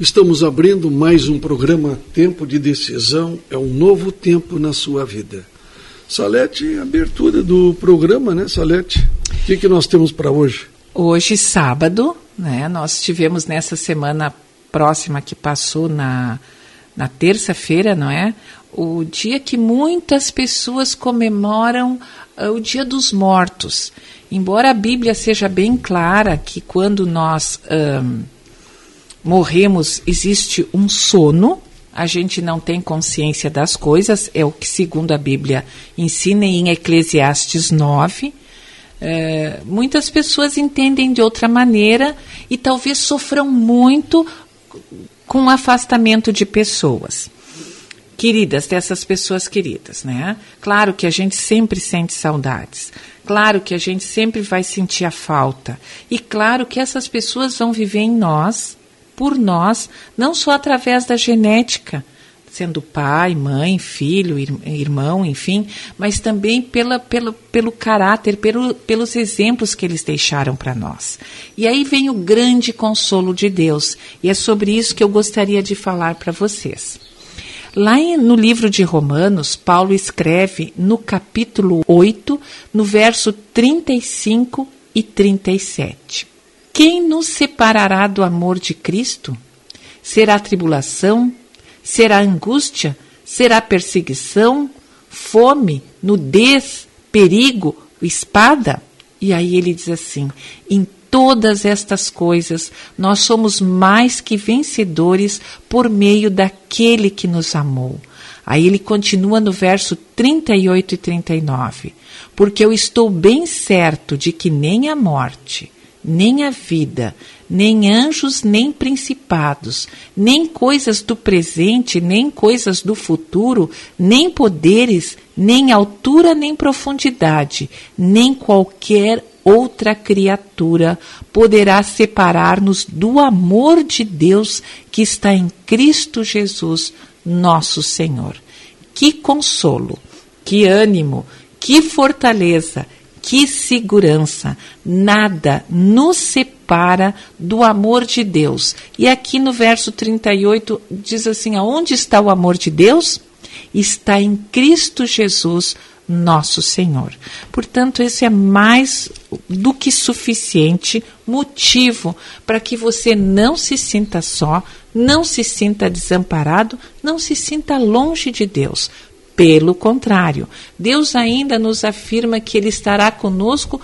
Estamos abrindo mais um programa Tempo de Decisão, é um novo tempo na sua vida. Salete, abertura do programa, né, Salete? O que, que nós temos para hoje? Hoje, sábado, né, nós tivemos nessa semana próxima que passou na, na terça-feira, não é? O dia que muitas pessoas comemoram uh, o Dia dos Mortos. Embora a Bíblia seja bem clara que quando nós morremos existe um sono, a gente não tem consciência das coisas, é o que segundo a Bíblia ensina em Eclesiastes 9. É, muitas pessoas entendem de outra maneira e talvez sofram muito com o afastamento de pessoas queridas, dessas pessoas queridas, né? Claro que a gente sempre sente saudades. Claro que a gente sempre vai sentir a falta. E claro que essas pessoas vão viver em nós, por nós, não só através da genética, sendo pai, mãe, filho, irmão, enfim, mas também pela, pelo, pelo caráter, pelo, pelos exemplos que eles deixaram para nós. E aí vem o grande consolo de Deus, e é sobre isso que eu gostaria de falar para vocês. Lá no livro de Romanos, Paulo escreve no capítulo 8, no verso 35 e 37. Quem nos separará do amor de Cristo? Será tribulação? Será angústia? Será perseguição? Fome? Nudez? Perigo? Espada? E aí ele diz assim: em todas estas coisas, nós somos mais que vencedores por meio daquele que nos amou. Aí ele continua no verso 38 e 39. Porque eu estou bem certo de que nem a morte, nem a vida, nem anjos, nem principados, nem coisas do presente, nem coisas do futuro, nem poderes, nem altura, nem profundidade, nem qualquer outra criatura poderá separar-nos do amor de Deus que está em Cristo Jesus, nosso Senhor. Que consolo, que ânimo, que fortaleza, que segurança. Nada nos separa do amor de Deus. E aqui no verso 38 diz assim: aonde está o amor de Deus? Está em Cristo Jesus, nosso Senhor. Portanto, esse é mais do que suficiente motivo para que você não se sinta só, não se sinta desamparado, não se sinta longe de Deus. Pelo contrário, Deus ainda nos afirma que Ele estará conosco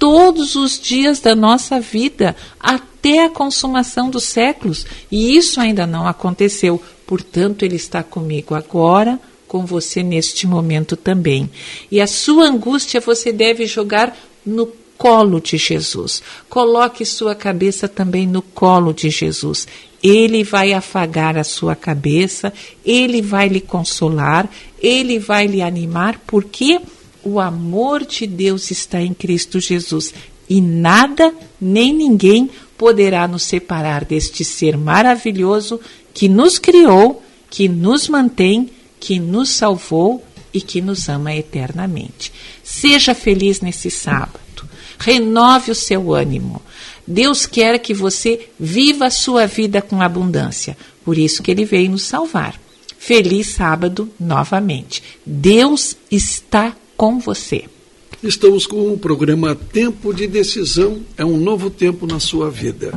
todos os dias da nossa vida, até a consumação dos séculos. E isso ainda não aconteceu. Portanto, Ele está comigo agora, com você neste momento também. E a sua angústia você deve jogar no colo de Jesus. Coloque sua cabeça também no colo de Jesus. Ele vai afagar a sua cabeça, ele vai lhe consolar, ele vai lhe animar, porque o amor de Deus está em Cristo Jesus e nada nem ninguém poderá nos separar deste ser maravilhoso que nos criou, que nos mantém que nos salvou e que nos ama eternamente. Seja feliz nesse sábado. Renove o seu ânimo. Deus quer que você viva a sua vida com abundância. Por isso que ele veio nos salvar. Feliz sábado novamente. Deus está com você. Estamos com o programa Tempo de Decisão. É um novo tempo na sua vida.